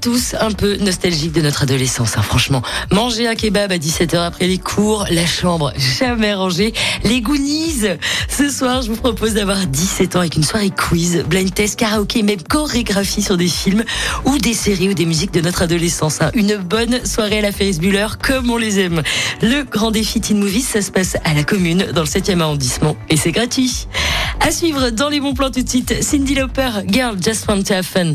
tous un peu nostalgiques de notre adolescence, hein, franchement. Manger un kebab à 17h après les cours, la chambre jamais rangée, les Goonies. Ce soir, je vous propose d'avoir 17 ans avec une soirée quiz, blind test, karaoké, même chorégraphie sur des films ou des séries ou des musiques de notre adolescence. hein. Une bonne soirée à la Ferris Bueller, comme on les aime. Le grand défi Teen Movies, ça se passe à la commune, dans le 7e arrondissement, et c'est gratuit. À suivre dans les bons plans tout de suite, Cindy Lauper, Girl Just Want to Have Fun.